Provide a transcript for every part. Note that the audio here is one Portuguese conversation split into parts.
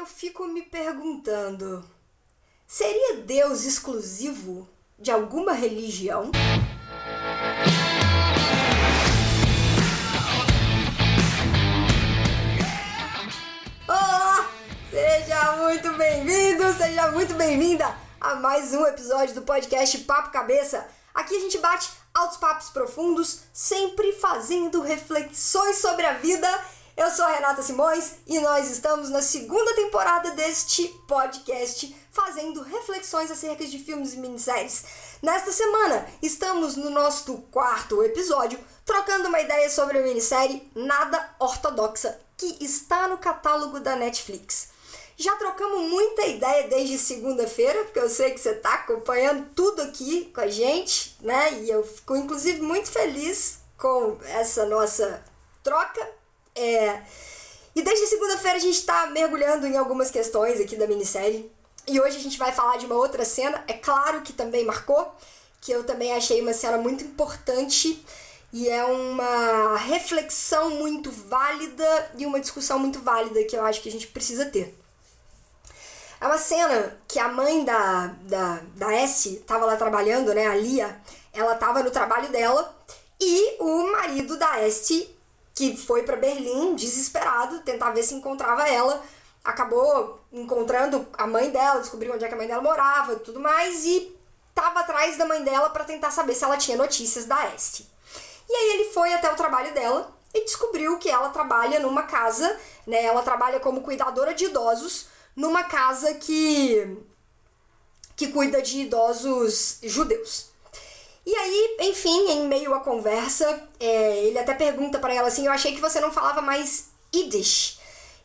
eu fico me perguntando: seria Deus exclusivo de alguma religião? Olá! Seja muito bem-vindo, seja muito bem-vinda a mais um episódio do podcast Papo Cabeça. Aqui a gente bate altos papos profundos, sempre fazendo reflexões sobre a vida eu sou Renata Simões e nós estamos na segunda temporada deste podcast fazendo reflexões acerca de filmes e minisséries. Nesta semana, estamos no nosso quarto episódio trocando uma ideia sobre a minissérie Nada Ortodoxa, que está no catálogo da Netflix. Já trocamos muita ideia desde segunda-feira, porque eu sei que você está acompanhando tudo aqui com a gente, né? E eu fico inclusive muito feliz com essa nossa troca é... E desde segunda-feira a gente está mergulhando em algumas questões aqui da minissérie. E hoje a gente vai falar de uma outra cena, é claro que também marcou, que eu também achei uma cena muito importante e é uma reflexão muito válida e uma discussão muito válida que eu acho que a gente precisa ter. É uma cena que a mãe da, da, da S estava lá trabalhando, né, a Lia, ela estava no trabalho dela e o marido da S que foi para Berlim desesperado tentar ver se encontrava ela. Acabou encontrando a mãe dela, descobriu onde é que a mãe dela morava tudo mais e tava atrás da mãe dela para tentar saber se ela tinha notícias da Este. E aí ele foi até o trabalho dela e descobriu que ela trabalha numa casa, né? Ela trabalha como cuidadora de idosos numa casa que que cuida de idosos judeus. E aí, enfim, em meio à conversa, é, ele até pergunta para ela assim: Eu achei que você não falava mais Yiddish.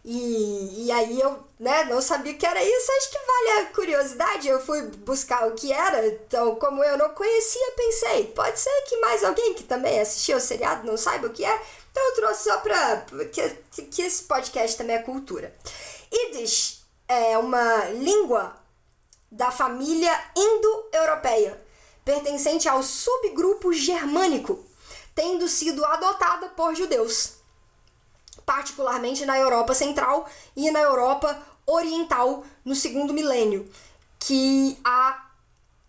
E, e aí eu né, não sabia o que era isso, acho que vale a curiosidade. Eu fui buscar o que era, então, como eu não conhecia, pensei: pode ser que mais alguém que também assistiu o seriado não saiba o que é. Então eu trouxe só pra. que, que esse podcast também é cultura. Yiddish é uma língua da família indo-europeia pertencente ao subgrupo germânico, tendo sido adotada por judeus, particularmente na Europa Central e na Europa Oriental no segundo milênio, que a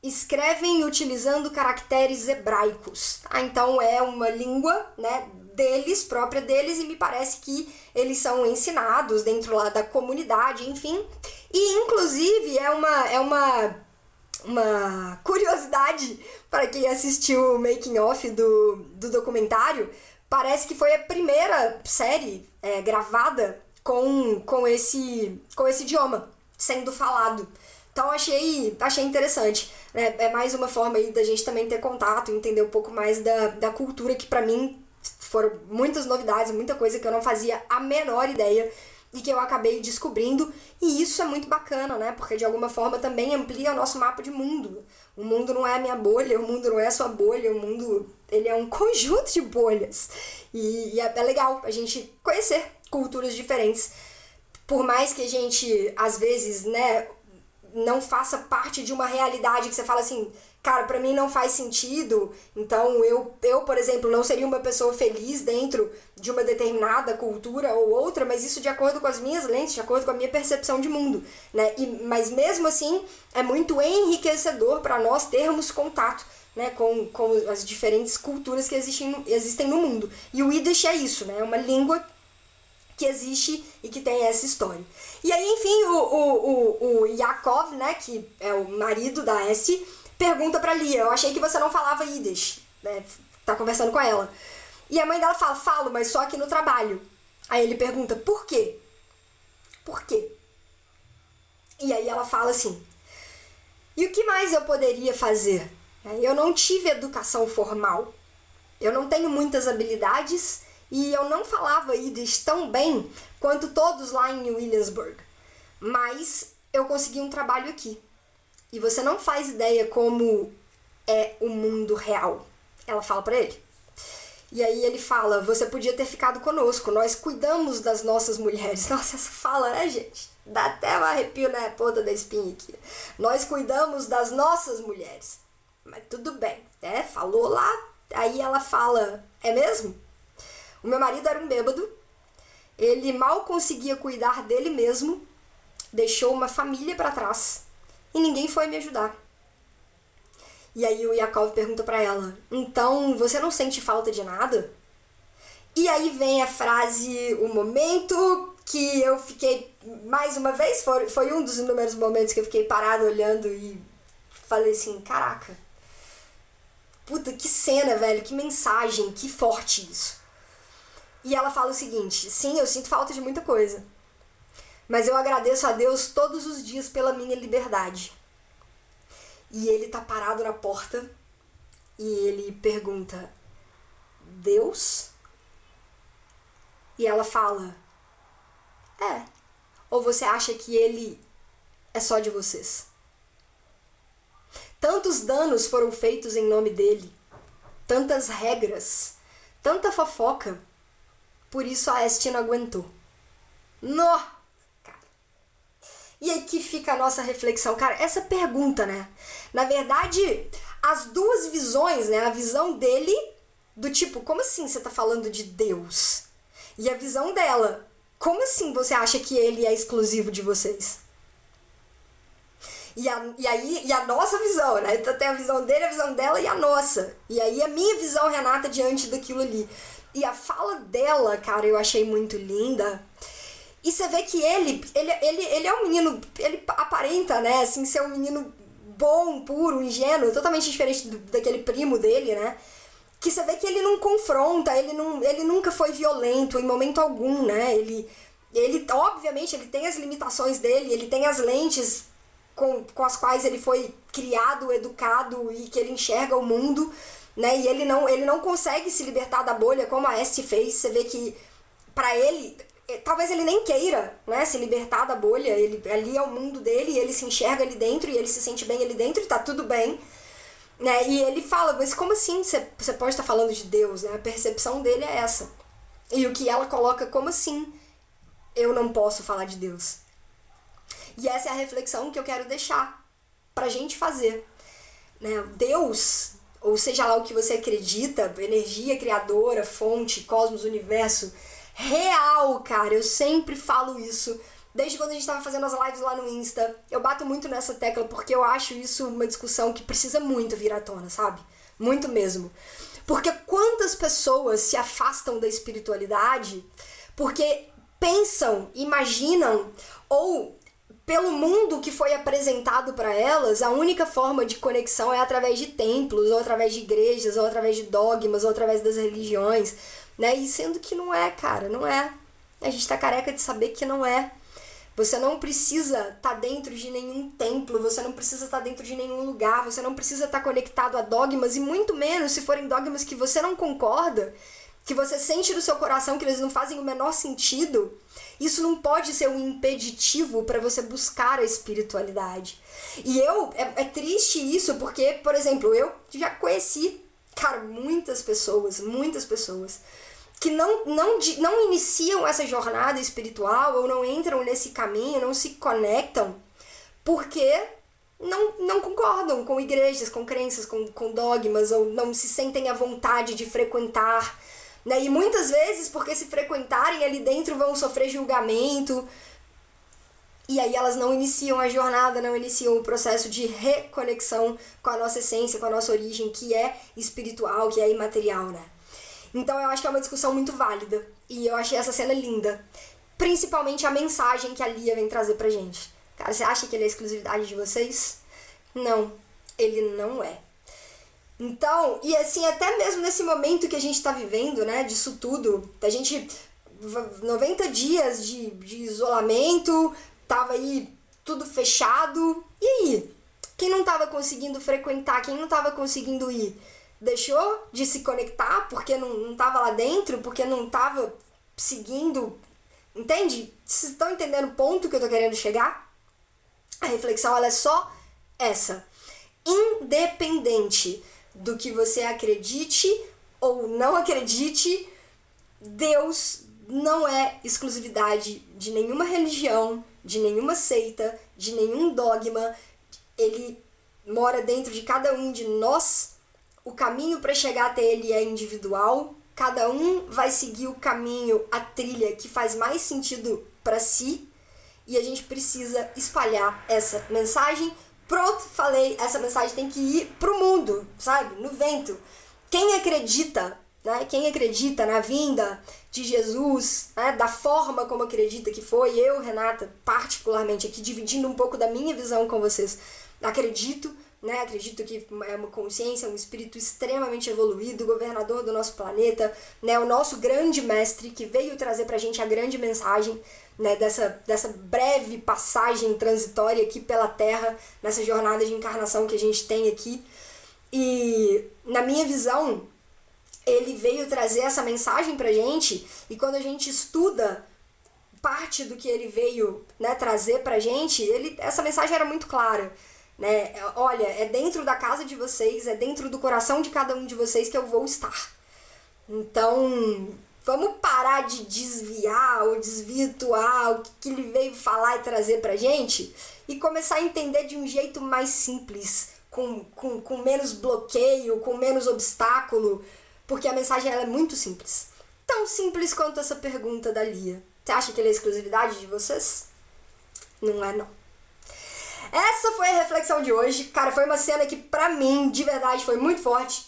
escrevem utilizando caracteres hebraicos. Tá? Então é uma língua, né, deles, própria deles, e me parece que eles são ensinados dentro lá da comunidade, enfim. E inclusive é uma é uma uma curiosidade para quem assistiu o making off do, do documentário, parece que foi a primeira série é, gravada com, com, esse, com esse idioma sendo falado. Então achei, achei interessante. Né? É mais uma forma aí da gente também ter contato, entender um pouco mais da, da cultura que para mim foram muitas novidades, muita coisa que eu não fazia a menor ideia e que eu acabei descobrindo. E isso é muito bacana, né? Porque de alguma forma também amplia o nosso mapa de mundo. O mundo não é a minha bolha, o mundo não é a sua bolha, o mundo ele é um conjunto de bolhas. E, e é, é legal a gente conhecer culturas diferentes. Por mais que a gente, às vezes, né, não faça parte de uma realidade que você fala assim, cara, para mim não faz sentido. Então eu, eu, por exemplo, não seria uma pessoa feliz dentro de uma determinada cultura ou outra, mas isso de acordo com as minhas lentes, de acordo com a minha percepção de mundo, né? E, mas mesmo assim é muito enriquecedor para nós termos contato. Né, com, com as diferentes culturas que existem, existem no mundo. E o Yiddish é isso, né? É uma língua que existe e que tem essa história. E aí, enfim, o, o, o, o Yakov, né, que é o marido da Essie, pergunta pra Lia, eu achei que você não falava Yiddish, né? Tá conversando com ela. E a mãe dela fala, falo, mas só aqui no trabalho. Aí ele pergunta, por quê? Por quê? E aí ela fala assim, e o que mais eu poderia fazer? Eu não tive educação formal, eu não tenho muitas habilidades e eu não falava Yiddish tão bem quanto todos lá em Williamsburg. Mas eu consegui um trabalho aqui e você não faz ideia como é o mundo real. Ela fala para ele. E aí ele fala: Você podia ter ficado conosco, nós cuidamos das nossas mulheres. Nossa, essa fala, né, gente? Dá até um arrepio na ponta da espinha aqui. Nós cuidamos das nossas mulheres. Mas tudo bem, né? Falou lá. Aí ela fala: É mesmo? O meu marido era um bêbado. Ele mal conseguia cuidar dele mesmo deixou uma família para trás e ninguém foi me ajudar. E aí o Yakov pergunta para ela: "Então, você não sente falta de nada?" E aí vem a frase, o momento que eu fiquei mais uma vez, foi, foi um dos inúmeros momentos que eu fiquei parado olhando e falei assim, caraca. Puta, que cena, velho, que mensagem, que forte isso. E ela fala o seguinte: sim, eu sinto falta de muita coisa. Mas eu agradeço a Deus todos os dias pela minha liberdade. E ele tá parado na porta e ele pergunta: Deus? E ela fala: É. Ou você acha que ele é só de vocês? Tantos danos foram feitos em nome dele, tantas regras, tanta fofoca. Por isso a Este não aguentou. Nó! E aqui fica a nossa reflexão. Cara, essa pergunta, né? Na verdade, as duas visões, né? A visão dele, do tipo, como assim você tá falando de Deus? E a visão dela, como assim você acha que ele é exclusivo de vocês? E, a, e aí, e a nossa visão, né? Então tem a visão dele, a visão dela e a nossa. E aí a minha visão, Renata, diante daquilo ali. E a fala dela, cara, eu achei muito linda. E você vê que ele, ele, ele, ele é um menino, ele aparenta, né, assim, ser um menino bom, puro, ingênuo, totalmente diferente do, daquele primo dele, né? Que você vê que ele não confronta, ele, não, ele nunca foi violento em momento algum, né? Ele, ele, obviamente, ele tem as limitações dele, ele tem as lentes com, com as quais ele foi criado, educado e que ele enxerga o mundo, né? E ele não, ele não consegue se libertar da bolha como a Este fez. Você vê que para ele, talvez ele nem queira, né, se libertar da bolha. Ele ali é o mundo dele, e ele se enxerga ali dentro e ele se sente bem ali dentro e tá tudo bem. Né? E ele fala, mas como assim você, você pode estar falando de Deus? Né? A percepção dele é essa. E o que ela coloca, como assim eu não posso falar de Deus? E essa é a reflexão que eu quero deixar pra gente fazer. Né? Deus, ou seja lá o que você acredita, energia criadora, fonte, cosmos, universo, real, cara, eu sempre falo isso. Desde quando a gente estava fazendo as lives lá no Insta, eu bato muito nessa tecla porque eu acho isso uma discussão que precisa muito vir à tona, sabe? Muito mesmo. Porque quantas pessoas se afastam da espiritualidade porque pensam, imaginam ou pelo mundo que foi apresentado para elas, a única forma de conexão é através de templos, ou através de igrejas, ou através de dogmas, ou através das religiões, né? E sendo que não é, cara, não é. A gente tá careca de saber que não é. Você não precisa estar tá dentro de nenhum templo, você não precisa estar tá dentro de nenhum lugar, você não precisa estar tá conectado a dogmas, e muito menos se forem dogmas que você não concorda, que você sente no seu coração que eles não fazem o menor sentido isso não pode ser um impeditivo para você buscar a espiritualidade. E eu, é, é triste isso, porque, por exemplo, eu já conheci, cara, muitas pessoas, muitas pessoas que não, não, não iniciam essa jornada espiritual ou não entram nesse caminho, não se conectam, porque não, não concordam com igrejas, com crenças, com, com dogmas, ou não se sentem à vontade de frequentar né? E muitas vezes, porque se frequentarem ali dentro, vão sofrer julgamento. E aí elas não iniciam a jornada, não iniciam o processo de reconexão com a nossa essência, com a nossa origem, que é espiritual, que é imaterial, né? Então eu acho que é uma discussão muito válida. E eu achei essa cena linda. Principalmente a mensagem que a Lia vem trazer pra gente. Cara, você acha que ele é exclusividade de vocês? Não, ele não é. Então, e assim, até mesmo nesse momento que a gente está vivendo, né, disso tudo, a gente 90 dias de, de isolamento, tava aí tudo fechado. E aí? Quem não tava conseguindo frequentar, quem não tava conseguindo ir, deixou de se conectar porque não, não tava lá dentro, porque não tava seguindo. Entende? Vocês estão entendendo o ponto que eu tô querendo chegar? A reflexão ela é só essa. Independente do que você acredite ou não acredite, Deus não é exclusividade de nenhuma religião, de nenhuma seita, de nenhum dogma. Ele mora dentro de cada um de nós. O caminho para chegar até ele é individual. Cada um vai seguir o caminho, a trilha que faz mais sentido para si. e a gente precisa espalhar essa mensagem. Pronto, falei, essa mensagem tem que ir pro mundo, sabe? No vento. Quem acredita, né? Quem acredita na vinda de Jesus, né? da forma como acredita que foi, eu, Renata, particularmente aqui, dividindo um pouco da minha visão com vocês, acredito né? Acredito que é uma consciência, um espírito extremamente evoluído, governador do nosso planeta, né? O nosso grande mestre que veio trazer pra gente a grande mensagem, né? Dessa, dessa breve passagem transitória aqui pela Terra, nessa jornada de encarnação que a gente tem aqui. E na minha visão, ele veio trazer essa mensagem pra gente, e quando a gente estuda parte do que ele veio né, trazer pra gente, ele, essa mensagem era muito clara né? Olha, é dentro da casa de vocês, é dentro do coração de cada um de vocês que eu vou estar. Então, vamos parar de desviar ou desvirtuar o que ele veio falar e trazer pra gente e começar a entender de um jeito mais simples, com, com, com menos bloqueio, com menos obstáculo, porque a mensagem ela é muito simples. Tão simples quanto essa pergunta da Lia. Você acha que ele é exclusividade de vocês? Não é não. Essa foi a reflexão de hoje. Cara, foi uma cena que pra mim, de verdade, foi muito forte.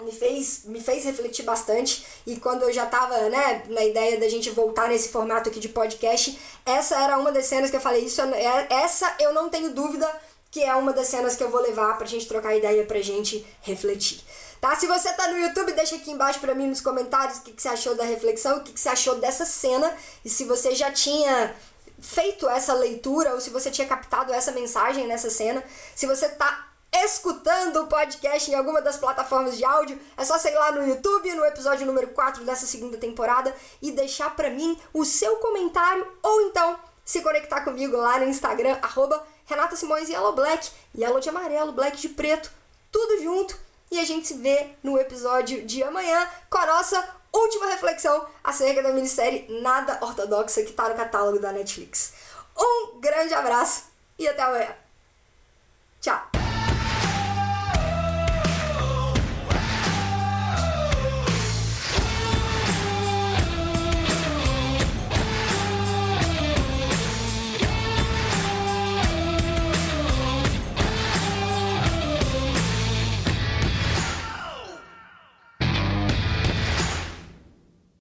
Me fez, me fez refletir bastante. E quando eu já tava, né, na ideia da gente voltar nesse formato aqui de podcast, essa era uma das cenas que eu falei, isso é, essa eu não tenho dúvida que é uma das cenas que eu vou levar pra gente trocar ideia, pra gente refletir. Tá? Se você tá no YouTube, deixa aqui embaixo pra mim nos comentários o que, que você achou da reflexão, o que, que você achou dessa cena. E se você já tinha feito essa leitura ou se você tinha captado essa mensagem nessa cena. Se você tá escutando o podcast em alguma das plataformas de áudio, é só sair lá no YouTube, no episódio número 4 dessa segunda temporada e deixar para mim o seu comentário ou então se conectar comigo lá no Instagram, arroba Renata Simões Yellow Black, Yellow de amarelo, Black de preto, tudo junto. E a gente se vê no episódio de amanhã com a nossa última reflexão acerca da minissérie Nada Ortodoxa que está no catálogo da Netflix. Um grande abraço e até amanhã.